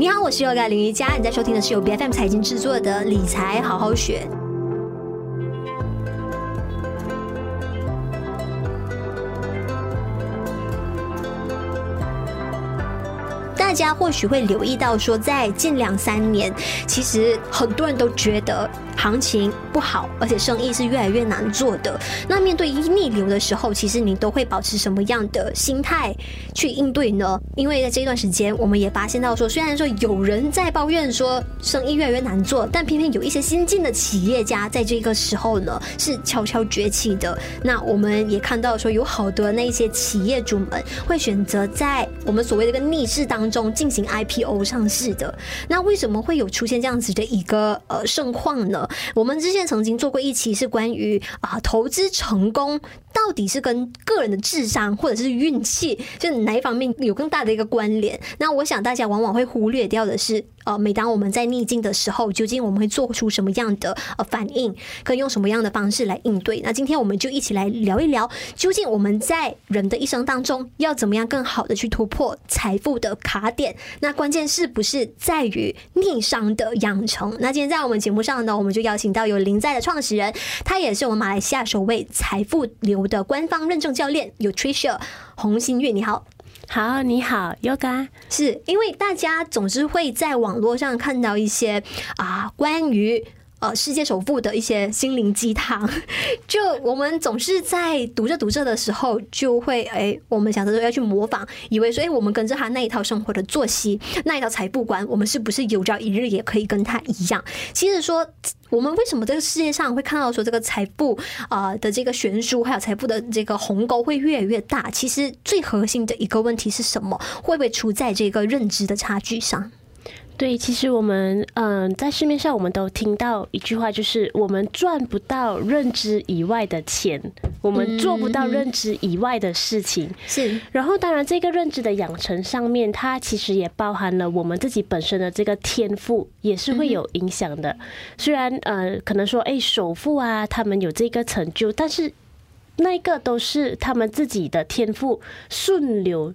你好，我是 Yoga 林瑜伽，你在收听的是由 BFM 财经制作的理财好好学。大家或许会留意到，说在近两三年，其实很多人都觉得。行情不好，而且生意是越来越难做的。那面对逆流的时候，其实你都会保持什么样的心态去应对呢？因为在这一段时间，我们也发现到说，虽然说有人在抱怨说生意越来越难做，但偏偏有一些新进的企业家在这个时候呢是悄悄崛起的。那我们也看到说，有好多那一些企业主们会选择在我们所谓的个逆势当中进行 IPO 上市的。那为什么会有出现这样子的一个呃盛况呢？我们之前曾经做过一期是关于啊投资成功到底是跟个人的智商或者是运气，就哪一方面有更大的一个关联？那我想大家往往会忽略掉的是。呃，每当我们在逆境的时候，究竟我们会做出什么样的呃反应，可以用什么样的方式来应对？那今天我们就一起来聊一聊，究竟我们在人的一生当中要怎么样更好的去突破财富的卡点？那关键是不是在于逆商的养成？那今天在我们节目上呢，我们就邀请到有林在的创始人，他也是我们马来西亚首位财富流的官方认证教练，Utricia 洪心月，你好。好，你好，Yoga。是因为大家总是会在网络上看到一些啊，关于呃世界首富的一些心灵鸡汤。就我们总是在读着读着的时候，就会哎，我们想着说要去模仿，以为说哎，我们跟着他那一套生活的作息，那一套财富观，我们是不是有朝一日也可以跟他一样？其实说。我们为什么这个世界上会看到说这个财富啊的这个悬殊，还有财富的这个鸿沟会越来越大？其实最核心的一个问题是什么？会不会出在这个认知的差距上？对，其实我们嗯，在市面上我们都听到一句话，就是我们赚不到认知以外的钱，我们做不到认知以外的事情。是，然后当然这个认知的养成上面，它其实也包含了我们自己本身的这个天赋，也是会有影响的。虽然呃，可能说哎，首富啊，他们有这个成就，但是那个都是他们自己的天赋顺流，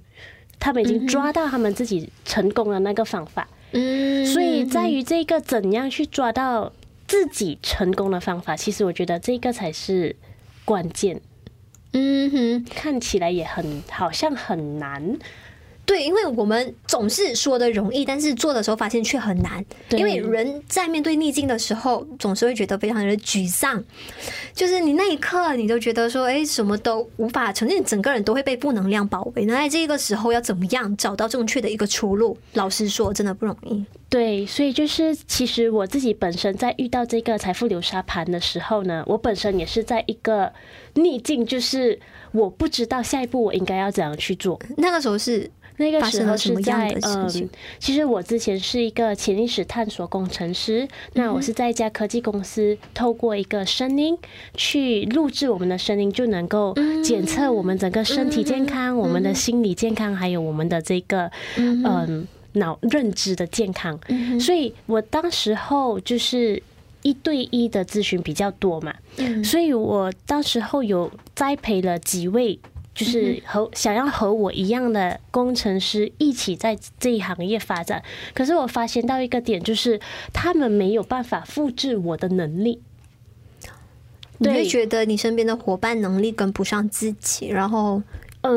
他们已经抓到他们自己成功的那个方法。嗯，所以在于这个怎样去抓到自己成功的方法，其实我觉得这个才是关键。嗯哼，看起来也很好像很难。对，因为我们总是说的容易，但是做的时候发现却很难。因为人在面对逆境的时候，总是会觉得非常的沮丧。就是你那一刻，你都觉得说，哎，什么都无法呈现，整个人都会被负能量包围。那在这个时候，要怎么样找到正确的一个出路？老实说，真的不容易。对，所以就是其实我自己本身在遇到这个财富流沙盘的时候呢，我本身也是在一个逆境，就是我不知道下一步我应该要怎样去做。那个时候是。那个时候是在嗯，其实我之前是一个潜意识探索工程师，那我是在一家科技公司，透过一个声音去录制我们的声音，就能够检测我们整个身体健康、我们的心理健康，还有我们的这个嗯脑认知的健康。所以我当时候就是一对一的咨询比较多嘛，所以我当时候有栽培了几位。就是和想要和我一样的工程师一起在这一行业发展，可是我发现到一个点，就是他们没有办法复制我的能力。你会觉得你身边的伙伴能力跟不上自己，然后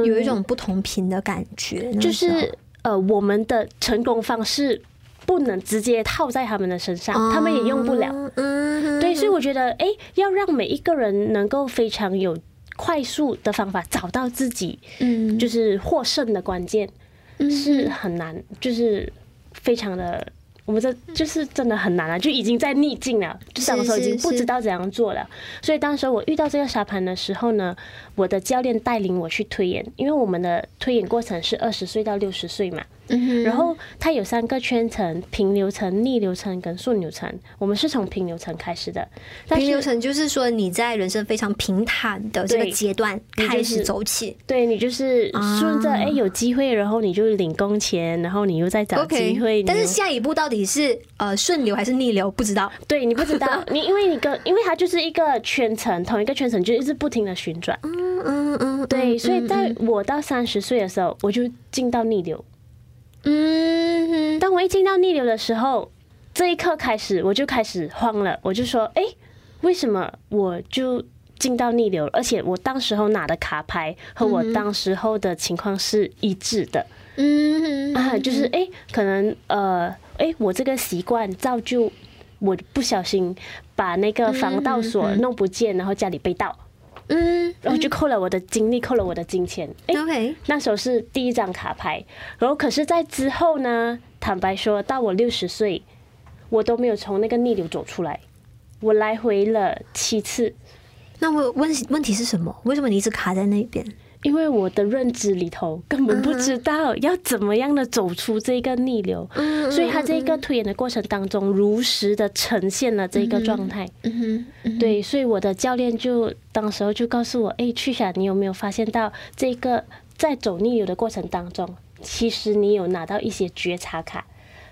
有一种不同频的感觉。就是呃，我们的成功方式不能直接套在他们的身上，他们也用不了。嗯，对，所以我觉得，哎，要让每一个人能够非常有。快速的方法找到自己，嗯，就是获胜的关键，是很难，就是非常的，我们这就是真的很难啊，就已经在逆境了，就当时已经不知道怎样做了。所以当时我遇到这个沙盘的时候呢，我的教练带领我去推演，因为我们的推演过程是二十岁到六十岁嘛。嗯，然后它有三个圈层：平流层、逆流层跟顺流层。我们是从平流层开始的。平流层就是说你在人生非常平坦的这个阶段开始走起，对，你就是顺着哎有机会，然后你就领工钱，然后你又在找机会。但是下一步到底是呃顺流还是逆流？不知道。对，你不知道，你因为你跟因为它就是一个圈层，同一个圈层就一直不停的旋转。嗯嗯嗯，对，所以在我到三十岁的时候，我就进到逆流。嗯，当我一进到逆流的时候，这一刻开始我就开始慌了，我就说：“哎，为什么我就进到逆流？而且我当时候拿的卡牌和我当时候的情况是一致的。”嗯啊，就是哎，可能呃，哎，我这个习惯造就我不小心把那个防盗锁弄不见，然后家里被盗。嗯，然后就扣了我的精力，扣了我的金钱。哎，OK，那时候是第一张卡牌。然后，可是，在之后呢？坦白说，到我六十岁，我都没有从那个逆流走出来。我来回了七次。那我问问题是什么？为什么你一直卡在那边？因为我的认知里头根本不知道要怎么样的走出这个逆流，所以他这个推演的过程当中，如实的呈现了这个状态。对，所以我的教练就当时候就告诉我：“哎，去想，你有没有发现到这个在走逆流的过程当中，其实你有拿到一些觉察卡，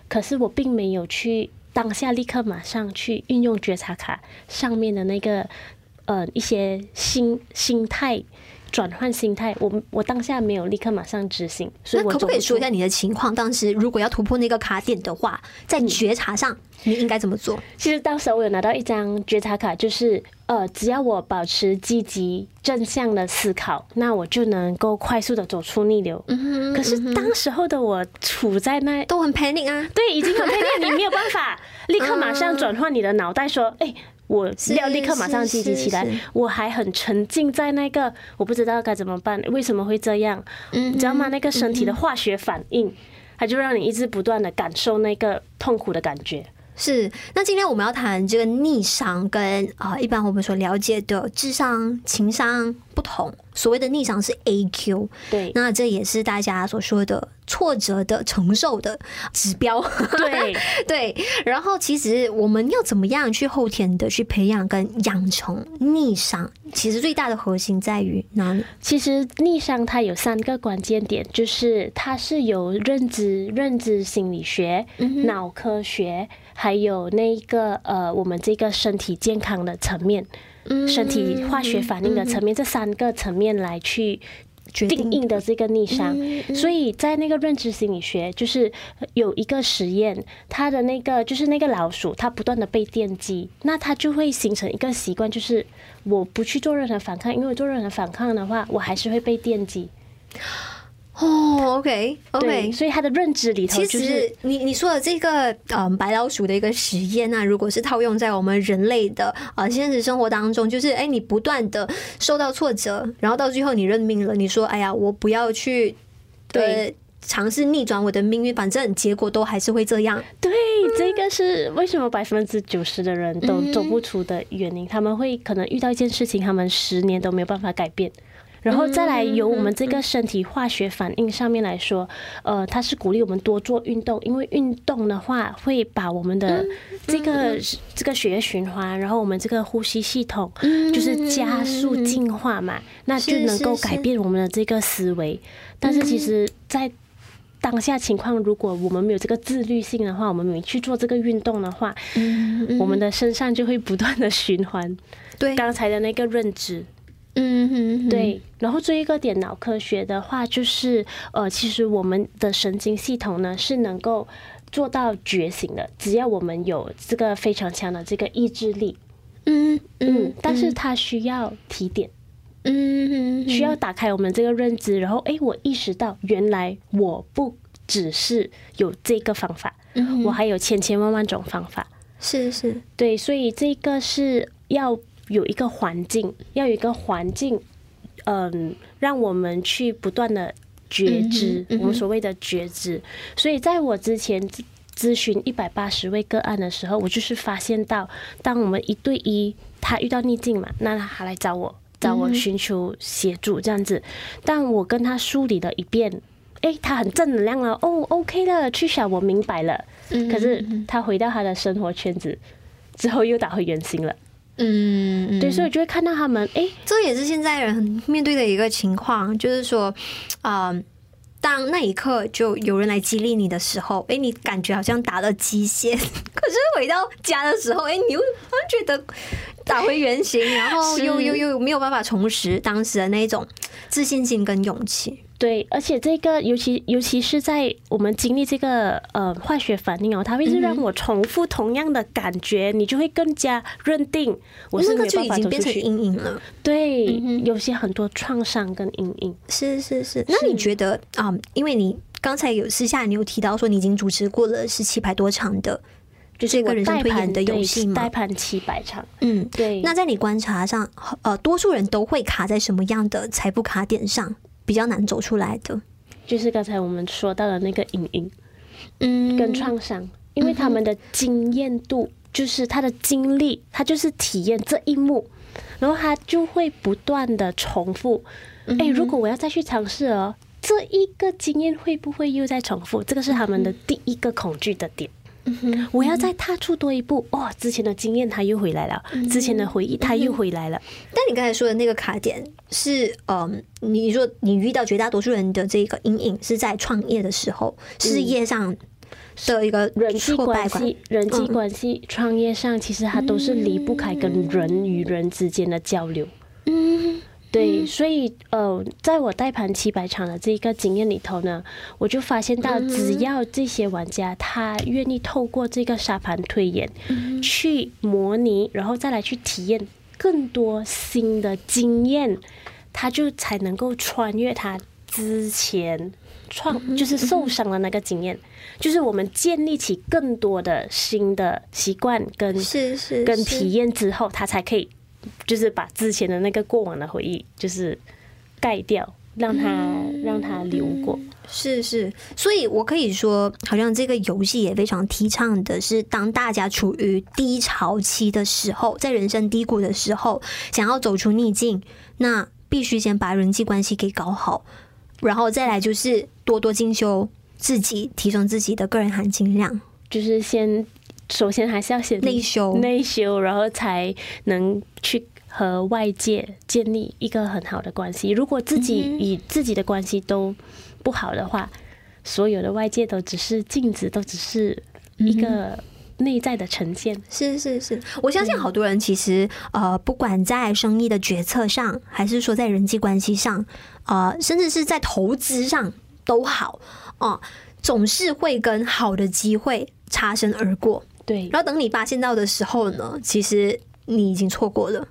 可是我并没有去当下立刻马上去运用觉察卡上面的那个呃一些心心态。”转换心态，我我当下没有立刻马上执行，所以我可不可以说一下你的情况？当时如果要突破那个卡点的话，在觉察上你应该怎么做？其实当时我有拿到一张觉察卡，就是呃，只要我保持积极正向的思考，那我就能够快速的走出逆流。嗯哼。可是当时候的我处在那都很 panic 啊，对，已经很 panic，你没有办法立刻马上转换你的脑袋说，哎。我要立刻马上积极起来，我还很沉浸在那个我不知道该怎么办，为什么会这样？你知道吗？那个身体的化学反应，它就让你一直不断的感受那个痛苦的感觉。是，那今天我们要谈这个逆商跟啊，一般我们所了解的智商、情商不同。所谓的逆商是 AQ，对，那这也是大家所说的挫折的承受的指标。对 对，然后其实我们要怎么样去后天的去培养跟养成逆商？其实最大的核心在于哪里？其实逆商它有三个关键点，就是它是有认知、认知心理学、脑科学。还有那个呃，我们这个身体健康的层面，身体化学反应的层面，这三个层面来去定义的这个逆商。所以在那个认知心理学，就是有一个实验，它的那个就是那个老鼠，它不断的被电击，那它就会形成一个习惯，就是我不去做任何反抗，因为做任何反抗的话，我还是会被电击。哦，OK，OK，所以他的认知里头，就是，其实你你说的这个嗯白老鼠的一个实验啊，如果是套用在我们人类的啊现实生活当中，就是哎，你不断的受到挫折，然后到最后你认命了，你说哎呀，我不要去对尝试逆转我的命运，反正结果都还是会这样。对，这个是为什么百分之九十的人都走不出的原因，他们会可能遇到一件事情，他们十年都没有办法改变。然后再来由我们这个身体化学反应上面来说，呃，它是鼓励我们多做运动，因为运动的话会把我们的这个这个血液循环，然后我们这个呼吸系统就是加速进化嘛，那就能够改变我们的这个思维。但是其实，在当下情况，如果我们没有这个自律性的话，我们没去做这个运动的话，我们的身上就会不断的 循环。对。刚才的那个认知。嗯哼，对。然后，最后一个点，脑科学的话，就是呃，其实我们的神经系统呢是能够做到觉醒的，只要我们有这个非常强的这个意志力。嗯嗯，但是它需要提点，嗯哼，需要打开我们这个认知，然后哎，我意识到原来我不只是有这个方法，我还有千千万万种方法。是是，对，所以这个是要。有一个环境，要有一个环境，嗯，让我们去不断的觉知，我们所谓的觉知。所以，在我之前咨询一百八十位个案的时候，我就是发现到，当我们一对一，他遇到逆境嘛，那他来找我，找我寻求协助这样子。但我跟他梳理了一遍，诶，他很正能量了，哦，OK 了，去想我明白了。可是他回到他的生活圈子之后，又打回原形了。嗯，对，所以就会看到他们，哎、欸，这也是现在人面对的一个情况，就是说，啊、呃，当那一刻就有人来激励你的时候，哎、欸，你感觉好像打了鸡血，可是回到家的时候，哎、欸，你又好像觉得打回原形，然后又又又没有办法重拾当时的那种自信心跟勇气。对，而且这个尤其尤其是在我们经历这个呃化学反应哦，它会是让我重复同样的感觉，嗯、你就会更加认定我是没有办法走出去。那个就已经变成阴影了。对，嗯、有些很多创伤跟阴影。是是是。那你觉得啊、嗯？因为你刚才有私下你有提到说你已经主持过了是七百多场的，就是一个人生推演的游戏嘛？代盘七百场。嗯，对。那在你观察上，呃，多数人都会卡在什么样的财富卡点上？比较难走出来的，就是刚才我们说到的那个阴影，嗯，跟创伤，因为他们的经验度，就是他的经历，他就是体验这一幕，然后他就会不断的重复。哎，如果我要再去尝试哦，这一个经验会不会又再重复？这个是他们的第一个恐惧的点。我要再踏出多一步，哇、哦！之前的经验他又回来了，之前的回忆他又回来了。但你刚才说的那个卡点是，嗯，你说你遇到绝大多数人的这个阴影是在创业的时候，事业上的一个人际关系、人际关系、创业上，其实它都是离不开跟人与人之间的交流。嗯。对，所以呃，在我带盘七百场的这个经验里头呢，我就发现到，只要这些玩家他愿意透过这个沙盘推演去模拟，然后再来去体验更多新的经验，他就才能够穿越他之前创就是受伤的那个经验，就是我们建立起更多的新的习惯跟是是跟体验之后，他才可以。就是把之前的那个过往的回忆，就是盖掉，让它让它流过。是是，所以我可以说，好像这个游戏也非常提倡的是，当大家处于低潮期的时候，在人生低谷的时候，想要走出逆境，那必须先把人际关系给搞好，然后再来就是多多进修自己，提升自己的个人含金量，就是先。首先还是要先内修，内修，然后才能去和外界建立一个很好的关系。如果自己与自己的关系都不好的话，所有的外界都只是镜子，都只是一个内在的呈现。是是是，我相信好多人其实呃，不管在生意的决策上，还是说在人际关系上，呃，甚至是在投资上都好哦，总是会跟好的机会擦身而过。对，然后等你发现到的时候呢，其实你已经错过了。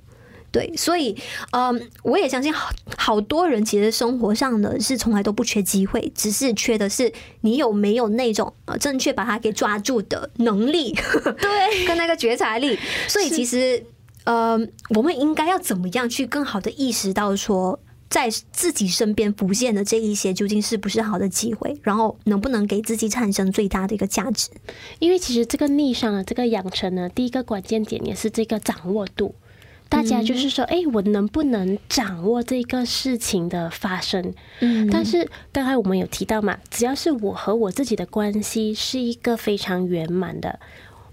对，所以，嗯，我也相信好好多人其实生活上呢是从来都不缺机会，只是缺的是你有没有那种呃正确把它给抓住的能力，对，跟那个觉察力。所以其实，嗯，我们应该要怎么样去更好的意识到说，在自己身边浮现的这一些究竟是不是好的机会，然后能不能给自己产生最大的一个价值？因为其实这个逆商的这个养成呢，第一个关键点也是这个掌握度。大家就是说，哎，我能不能掌握这个事情的发生？嗯，但是刚才我们有提到嘛，只要是我和我自己的关系是一个非常圆满的，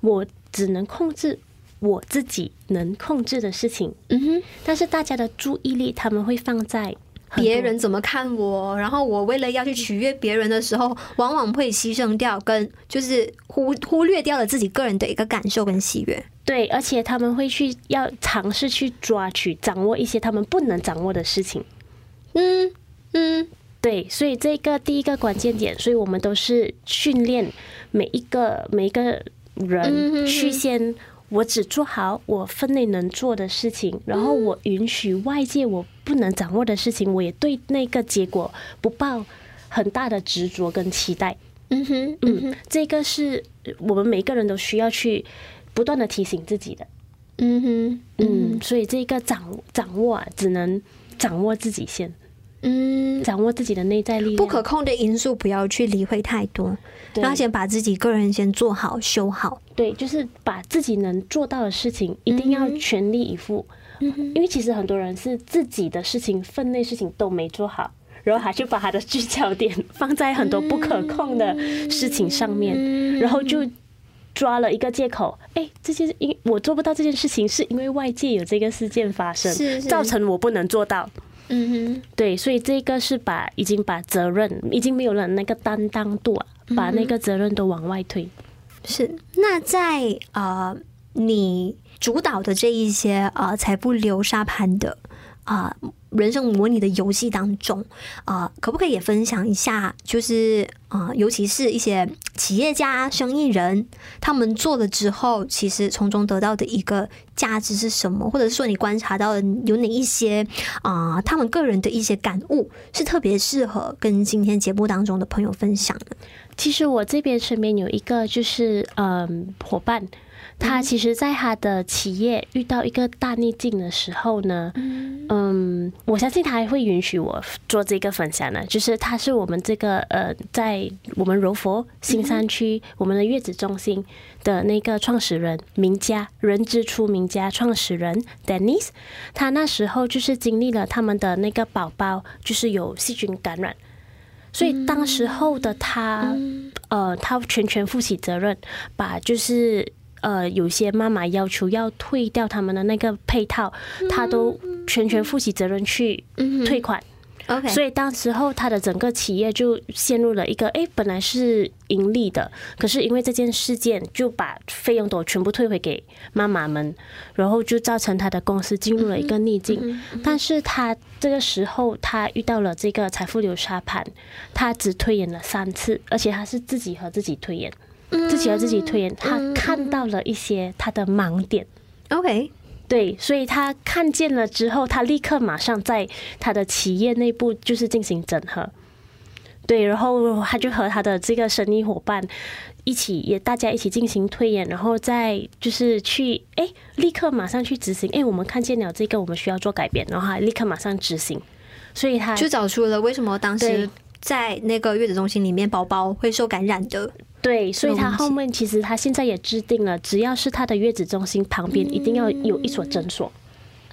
我只能控制。我自己能控制的事情，嗯哼，但是大家的注意力他们会放在别人怎么看我，然后我为了要去取悦别人的时候，往往会牺牲掉跟就是忽忽略掉了自己个人的一个感受跟喜悦。对，而且他们会去要尝试去抓取掌握一些他们不能掌握的事情。嗯嗯，对，所以这个第一个关键点，所以我们都是训练每一个每一个人去先。我只做好我分内能做的事情，然后我允许外界我不能掌握的事情，我也对那个结果不抱很大的执着跟期待。嗯哼，嗯哼，这个是我们每个人都需要去不断的提醒自己的。嗯哼，嗯，所以这个掌掌握啊，只能掌握自己先。嗯，掌握自己的内在力量，不可控的因素不要去理会太多，然后先把自己个人先做好修好。对，就是把自己能做到的事情一定要全力以赴。因为其实很多人是自己的事情、分内事情都没做好，然后还去把他的聚焦点放在很多不可控的事情上面，然后就抓了一个借口。哎，这件因我做不到这件事情，是因为外界有这个事件发生，造成我不能做到。嗯哼，对，所以这个是把已经把责任已经没有了那个担当度啊，把那个责任都往外推。是，那在呃你主导的这一些呃财富流沙盘的啊、人生模拟的游戏当中啊、可不可以也分享一下？就是啊、尤其是一些企业家、生意人，他们做了之后，其实从中得到的一个价值是什么？或者是说你观察到的有哪一些啊、他们个人的一些感悟是特别适合跟今天节目当中的朋友分享的？其实我这边身边有一个就是嗯伙伴。他其实，在他的企业遇到一个大逆境的时候呢，嗯，我相信他还会允许我做这个分享呢。就是他是我们这个呃，在我们柔佛新山区我们的月子中心的那个创始人名家，人之初名家创始人 Dennis，他那时候就是经历了他们的那个宝宝就是有细菌感染，所以当时候的他，呃，他全权负起责任，把就是。呃，有些妈妈要求要退掉他们的那个配套，他都全权负起责任去退款。OK，所以当时候他的整个企业就陷入了一个，哎，本来是盈利的，可是因为这件事件就把费用都全部退回给妈妈们，然后就造成他的公司进入了一个逆境。但是他这个时候他遇到了这个财富流沙盘，他只推演了三次，而且他是自己和自己推演。自己和自己推演，他看到了一些他的盲点。OK，对，所以他看见了之后，他立刻马上在他的企业内部就是进行整合。对，然后他就和他的这个生意伙伴一起，也大家一起进行推演，然后再就是去哎，立刻马上去执行。哎，我们看见了这个，我们需要做改变，然后他立刻马上执行。所以他就找出了为什么当时在那个月子中心里面宝宝会受感染的。对，所以他后面其实他现在也制定了，只要是他的月子中心旁边，一定要有一所诊所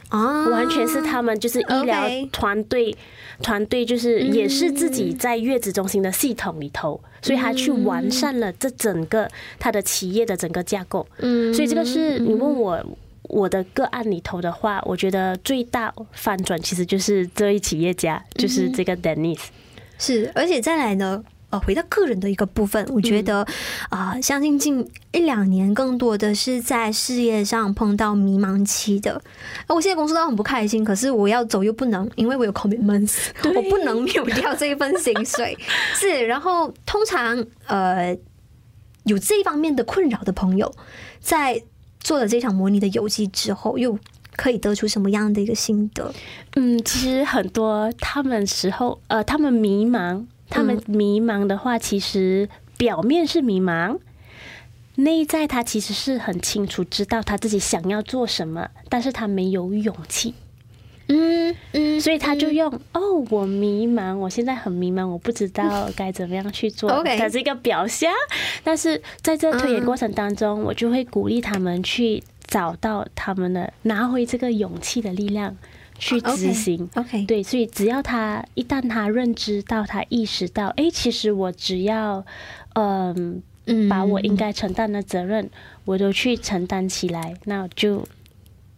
啊，完全是他们就是医疗团队团队，就是也是自己在月子中心的系统里头，所以他去完善了这整个他的企业的整个架构。嗯，所以这个是你问我我的个案里头的话，我觉得最大反转其实就是这一企业家，就是这个 Dennis。是，而且再来呢。呃，回到个人的一个部分，我觉得啊、呃，相信近一两年更多的是在事业上碰到迷茫期的。我现在工作都很不开心，可是我要走又不能，因为我有 commitments，我不能没 有掉这一份薪水。是，然后通常呃有这一方面的困扰的朋友，在做了这场模拟的游戏之后，又可以得出什么样的一个心得？嗯，其实很多他们时候呃，他们迷茫。他们迷茫的话，其实表面是迷茫，内在他其实是很清楚知道他自己想要做什么，但是他没有勇气。嗯嗯，所以他就用哦，我迷茫，我现在很迷茫，我不知道该怎么样去做。它是一个表象，但是在这推演过程当中，我就会鼓励他们去找到他们的拿回这个勇气的力量。去执行，OK，对，所以只要他一旦他认知到，他意识到，哎、欸，其实我只要，嗯，把我应该承担的责任，我都去承担起来，那就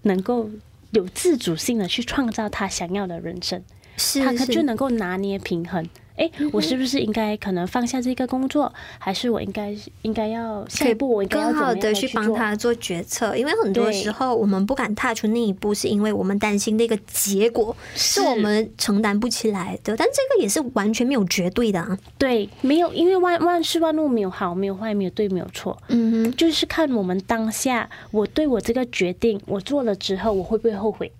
能够有自主性的去创造他想要的人生，是，他就能够拿捏平衡。哎，我是不是应该可能放下这个工作，还是我应该应该要下一步我应该要更好的去帮他做决策？因为很多时候我们不敢踏出那一步，是因为我们担心那个结果是我们承担不起来的。但这个也是完全没有绝对的啊。对，没有，因为万万事万物没有好，没有坏，没有对，没有错。嗯哼，就是看我们当下，我对我这个决定，我做了之后，我会不会后悔？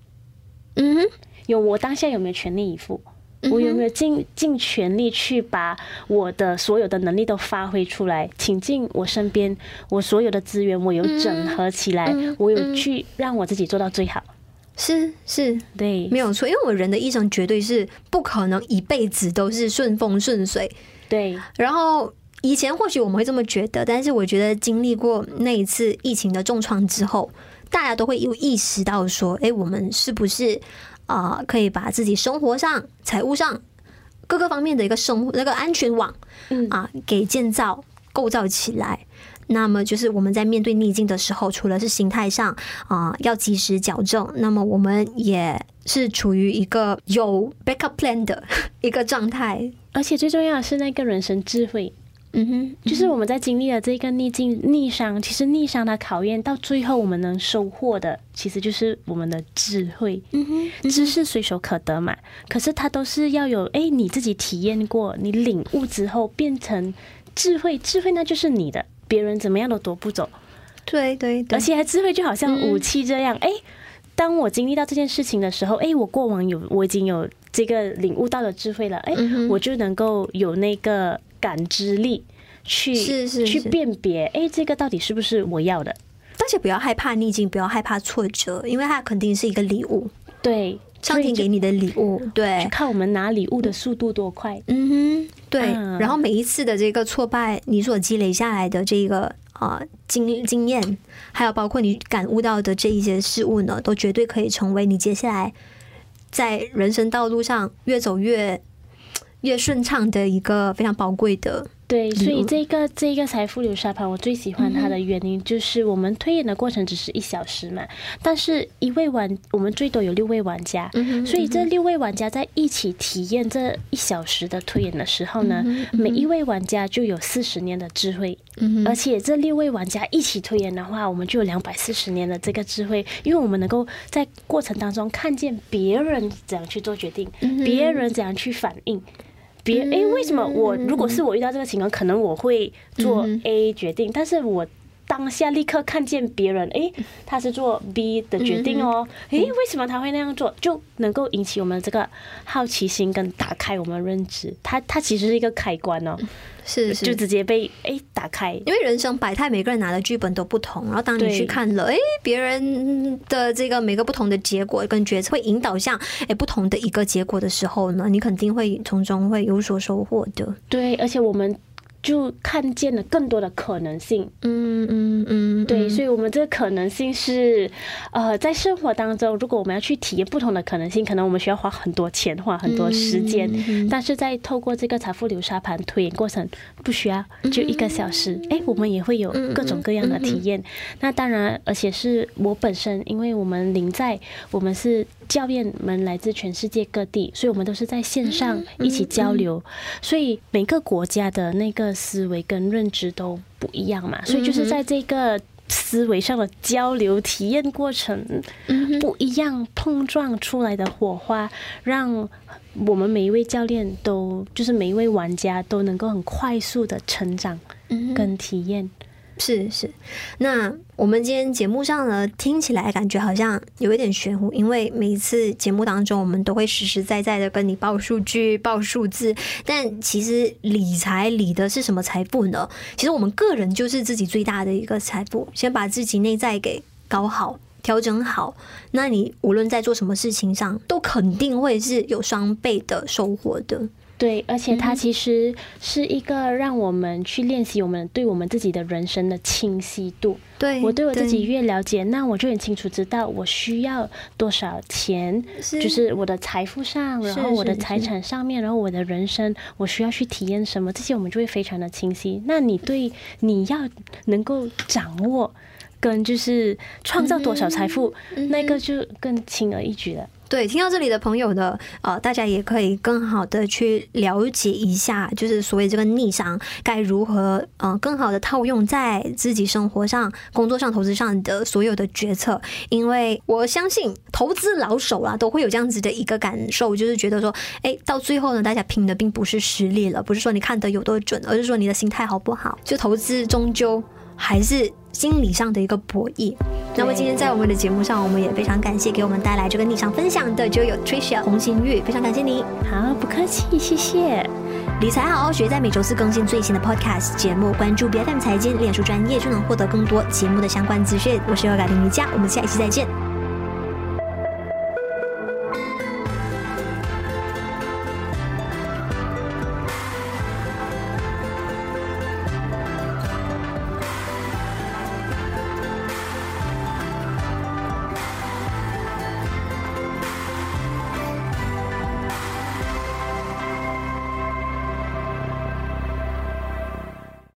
嗯哼，有我当下有没有全力以赴？我有没有尽尽全力去把我的所有的能力都发挥出来？请进我身边我所有的资源，我有整合起来，我有去让我自己做到最好。是是，对，没有错。因为我人的一生绝对是不可能一辈子都是顺风顺水。对。然后以前或许我们会这么觉得，但是我觉得经历过那一次疫情的重创之后，大家都会有意识到说：“哎，我们是不是？”啊、呃，可以把自己生活上、财务上各个方面的一个生活那个安全网，啊，给建造构造起来。那么，就是我们在面对逆境的时候，除了是心态上啊、呃、要及时矫正，那么我们也是处于一个有 backup plan 的 一个状态。而且最重要的是那个人生智慧。嗯哼，就是我们在经历了这个逆境、逆伤，其实逆伤的考验到最后，我们能收获的，其实就是我们的智慧。嗯哼，知识随手可得嘛，可是它都是要有哎，你自己体验过，你领悟之后变成智慧，智慧那就是你的，别人怎么样都夺不走。对对对，而且还智慧就好像武器这样，哎、嗯，当我经历到这件事情的时候，哎，我过往有我已经有这个领悟到的智慧了，哎，我就能够有那个。感知力去是是是去辨别，哎，这个到底是不是我要的？而且不要害怕逆境，不要害怕挫折，因为它肯定是一个礼物。对，上天给你的礼物。对，看我们拿礼物的速度多快。嗯哼，对。嗯、然后每一次的这个挫败，你所积累下来的这个啊、呃、经经验，还有包括你感悟到的这一些事物呢，都绝对可以成为你接下来在人生道路上越走越。越顺畅的一个非常宝贵的。对，所以这个这个财富流沙盘，我最喜欢它的原因就是，我们推演的过程只是一小时嘛，但是一位玩，我们最多有六位玩家，所以这六位玩家在一起体验这一小时的推演的时候呢，每一位玩家就有四十年的智慧，而且这六位玩家一起推演的话，我们就有两百四十年的这个智慧，因为我们能够在过程当中看见别人怎样去做决定，别人怎样去反应。别哎，为什么我如果是我遇到这个情况，可能我会做 A 决定，但是我当下立刻看见别人哎，他是做 B 的决定哦，哎，为什么他会那样做，就能够引起我们这个好奇心跟打开我们认知，它它其实是一个开关哦。是，是，就直接被哎打开，因为人生百态，每个人拿的剧本都不同。然后当你去看了哎别人的这个每个不同的结果跟决策，会引导向哎不同的一个结果的时候呢，你肯定会从中会有所收获的。对，而且我们。就看见了更多的可能性，嗯嗯嗯，对，所以，我们这个可能性是，呃，在生活当中，如果我们要去体验不同的可能性，可能我们需要花很多钱，花很多时间，但是在透过这个财富流沙盘推演过程，不需要就一个小时，哎，我们也会有各种各样的体验。那当然，而且是我本身，因为我们临在，我们是。教练们来自全世界各地，所以我们都是在线上一起交流，所以每个国家的那个思维跟认知都不一样嘛，所以就是在这个思维上的交流体验过程不一样，碰撞出来的火花，让我们每一位教练都就是每一位玩家都能够很快速的成长跟体验。是是，那我们今天节目上呢，听起来感觉好像有一点玄乎，因为每一次节目当中，我们都会实实在在的跟你报数据、报数字，但其实理财理的是什么财富呢？其实我们个人就是自己最大的一个财富，先把自己内在给搞好、调整好，那你无论在做什么事情上，都肯定会是有双倍的收获的。对，而且它其实是一个让我们去练习我们对我们自己的人生的清晰度。对，我对我自己越了解，那我就很清楚知道我需要多少钱，就是我的财富上，然后我的财产上面，然后我的人生我需要去体验什么，这些我们就会非常的清晰。那你对你要能够掌握跟就是创造多少财富，那个就更轻而易举了。对，听到这里的朋友的，呃，大家也可以更好的去了解一下，就是所谓这个逆商该如何，呃，更好的套用在自己生活上、工作上、投资上的所有的决策。因为我相信投资老手啊，都会有这样子的一个感受，就是觉得说，哎，到最后呢，大家拼的并不是实力了，不是说你看得有多准，而是说你的心态好不好。就投资终究还是。心理上的一个博弈。那么今天在我们的节目上，我们也非常感谢给我们带来这个逆商分享的就有 Tricia 洪新玉，非常感谢你。好，不客气，谢谢。理财好好学，在每周四更新最新的 Podcast 节目，关注 BFM 财经脸书专业就能获得更多节目的相关资讯。我是优雅林瑜伽，我们下一期再见。